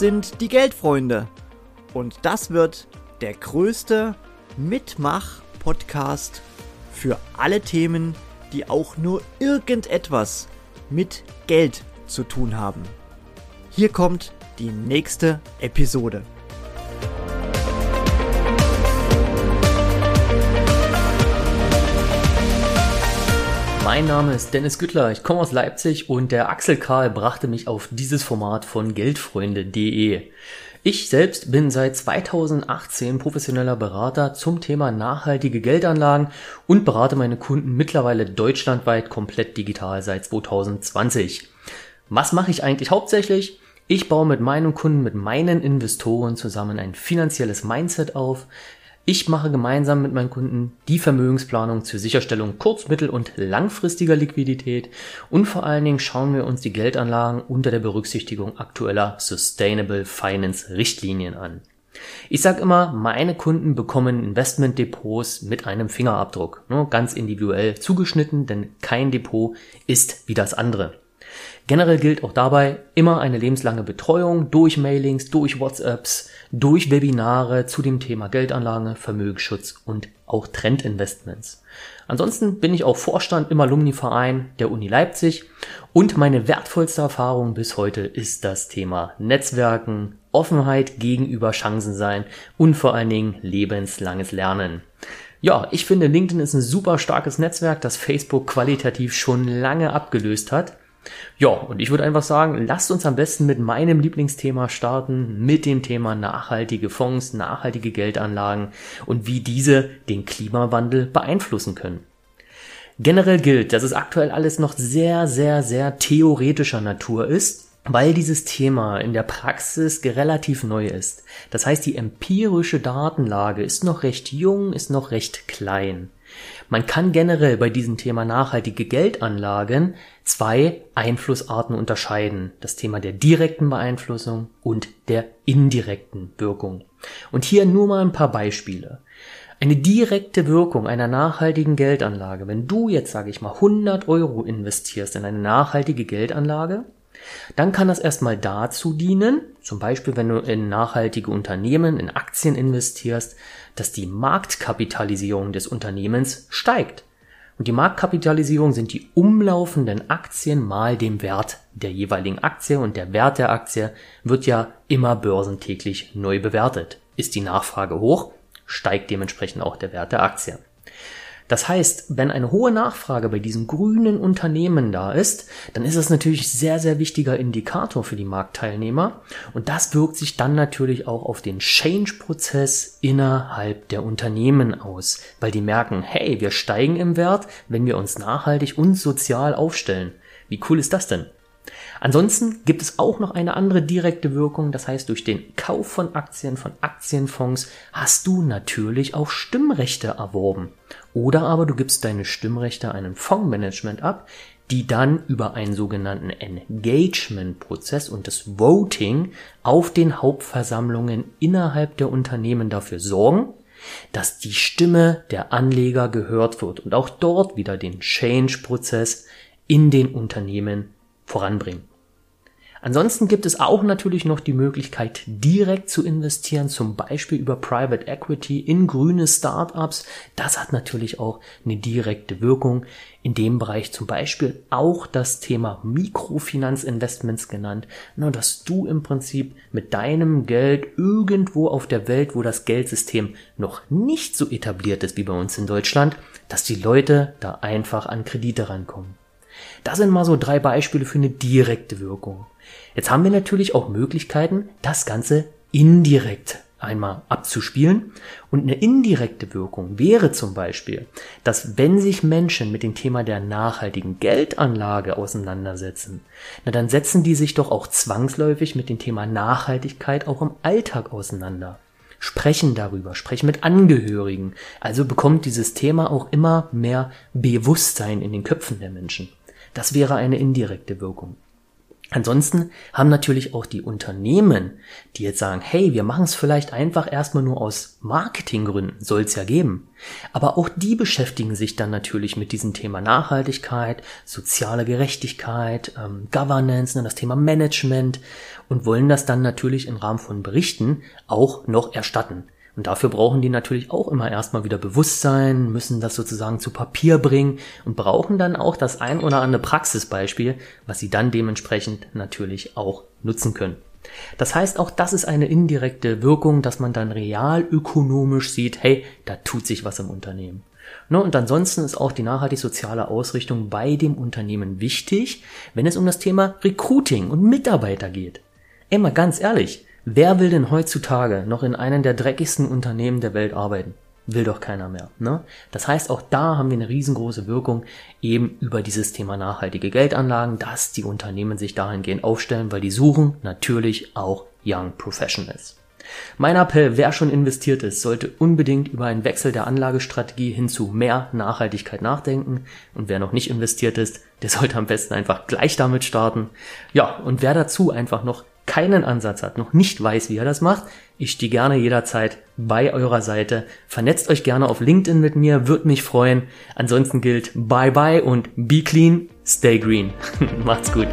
sind die Geldfreunde. Und das wird der größte Mitmach-Podcast für alle Themen, die auch nur irgendetwas mit Geld zu tun haben. Hier kommt die nächste Episode. Mein Name ist Dennis Güttler, ich komme aus Leipzig und der Axel Karl brachte mich auf dieses Format von Geldfreunde.de. Ich selbst bin seit 2018 professioneller Berater zum Thema nachhaltige Geldanlagen und berate meine Kunden mittlerweile deutschlandweit komplett digital seit 2020. Was mache ich eigentlich hauptsächlich? Ich baue mit meinen Kunden, mit meinen Investoren zusammen ein finanzielles Mindset auf. Ich mache gemeinsam mit meinen Kunden die Vermögensplanung zur Sicherstellung kurz-, mittel- und langfristiger Liquidität und vor allen Dingen schauen wir uns die Geldanlagen unter der Berücksichtigung aktueller Sustainable Finance Richtlinien an. Ich sage immer, meine Kunden bekommen Investmentdepots mit einem Fingerabdruck, ganz individuell zugeschnitten, denn kein Depot ist wie das andere. Generell gilt auch dabei immer eine lebenslange Betreuung durch Mailings, durch WhatsApps, durch Webinare zu dem Thema Geldanlage, Vermögensschutz und auch Trendinvestments. Ansonsten bin ich auch Vorstand im Alumni-Verein der Uni Leipzig und meine wertvollste Erfahrung bis heute ist das Thema Netzwerken, Offenheit gegenüber Chancen sein und vor allen Dingen lebenslanges Lernen. Ja, ich finde LinkedIn ist ein super starkes Netzwerk, das Facebook qualitativ schon lange abgelöst hat. Ja, und ich würde einfach sagen, lasst uns am besten mit meinem Lieblingsthema starten, mit dem Thema nachhaltige Fonds, nachhaltige Geldanlagen und wie diese den Klimawandel beeinflussen können. Generell gilt, dass es aktuell alles noch sehr, sehr, sehr theoretischer Natur ist, weil dieses Thema in der Praxis relativ neu ist. Das heißt, die empirische Datenlage ist noch recht jung, ist noch recht klein. Man kann generell bei diesem Thema nachhaltige Geldanlagen zwei Einflussarten unterscheiden. Das Thema der direkten Beeinflussung und der indirekten Wirkung. Und hier nur mal ein paar Beispiele. Eine direkte Wirkung einer nachhaltigen Geldanlage, wenn du jetzt, sage ich mal, 100 Euro investierst in eine nachhaltige Geldanlage, dann kann das erstmal dazu dienen, zum Beispiel wenn du in nachhaltige Unternehmen, in Aktien investierst, dass die Marktkapitalisierung des Unternehmens steigt. Und die Marktkapitalisierung sind die umlaufenden Aktien mal dem Wert der jeweiligen Aktie und der Wert der Aktie wird ja immer börsentäglich neu bewertet. Ist die Nachfrage hoch, steigt dementsprechend auch der Wert der Aktie. Das heißt, wenn eine hohe Nachfrage bei diesen grünen Unternehmen da ist, dann ist das natürlich sehr, sehr wichtiger Indikator für die Marktteilnehmer. Und das wirkt sich dann natürlich auch auf den Change-Prozess innerhalb der Unternehmen aus, weil die merken, hey, wir steigen im Wert, wenn wir uns nachhaltig und sozial aufstellen. Wie cool ist das denn? Ansonsten gibt es auch noch eine andere direkte Wirkung, das heißt durch den Kauf von Aktien, von Aktienfonds hast du natürlich auch Stimmrechte erworben. Oder aber du gibst deine Stimmrechte einem Fondsmanagement ab, die dann über einen sogenannten Engagement-Prozess und das Voting auf den Hauptversammlungen innerhalb der Unternehmen dafür sorgen, dass die Stimme der Anleger gehört wird und auch dort wieder den Change-Prozess in den Unternehmen voranbringen. Ansonsten gibt es auch natürlich noch die Möglichkeit, direkt zu investieren, zum Beispiel über Private Equity in grüne Startups. Das hat natürlich auch eine direkte Wirkung. In dem Bereich zum Beispiel auch das Thema Mikrofinanzinvestments genannt. Nur, dass du im Prinzip mit deinem Geld irgendwo auf der Welt, wo das Geldsystem noch nicht so etabliert ist wie bei uns in Deutschland, dass die Leute da einfach an Kredite rankommen. Das sind mal so drei Beispiele für eine direkte Wirkung. Jetzt haben wir natürlich auch Möglichkeiten, das Ganze indirekt einmal abzuspielen. Und eine indirekte Wirkung wäre zum Beispiel, dass wenn sich Menschen mit dem Thema der nachhaltigen Geldanlage auseinandersetzen, na dann setzen die sich doch auch zwangsläufig mit dem Thema Nachhaltigkeit auch im Alltag auseinander. Sprechen darüber, sprechen mit Angehörigen. Also bekommt dieses Thema auch immer mehr Bewusstsein in den Köpfen der Menschen. Das wäre eine indirekte Wirkung. Ansonsten haben natürlich auch die Unternehmen, die jetzt sagen, hey, wir machen es vielleicht einfach erstmal nur aus Marketinggründen, soll es ja geben. Aber auch die beschäftigen sich dann natürlich mit diesem Thema Nachhaltigkeit, soziale Gerechtigkeit, ähm, Governance, ne, das Thema Management und wollen das dann natürlich im Rahmen von Berichten auch noch erstatten. Und dafür brauchen die natürlich auch immer erstmal wieder Bewusstsein, müssen das sozusagen zu Papier bringen und brauchen dann auch das ein oder andere Praxisbeispiel, was sie dann dementsprechend natürlich auch nutzen können. Das heißt, auch das ist eine indirekte Wirkung, dass man dann realökonomisch sieht, hey, da tut sich was im Unternehmen. No, und ansonsten ist auch die nachhaltig-soziale Ausrichtung bei dem Unternehmen wichtig, wenn es um das Thema Recruiting und Mitarbeiter geht. Mal ganz ehrlich, Wer will denn heutzutage noch in einem der dreckigsten Unternehmen der Welt arbeiten? Will doch keiner mehr. Ne? Das heißt, auch da haben wir eine riesengroße Wirkung eben über dieses Thema nachhaltige Geldanlagen, dass die Unternehmen sich dahingehend aufstellen, weil die suchen natürlich auch Young Professionals. Mein Appell, wer schon investiert ist, sollte unbedingt über einen Wechsel der Anlagestrategie hin zu mehr Nachhaltigkeit nachdenken. Und wer noch nicht investiert ist, der sollte am besten einfach gleich damit starten. Ja, und wer dazu einfach noch keinen Ansatz hat, noch nicht weiß, wie er das macht, ich stehe gerne jederzeit bei eurer Seite. Vernetzt euch gerne auf LinkedIn mit mir, würde mich freuen. Ansonsten gilt bye bye und be clean, stay green. Macht's gut.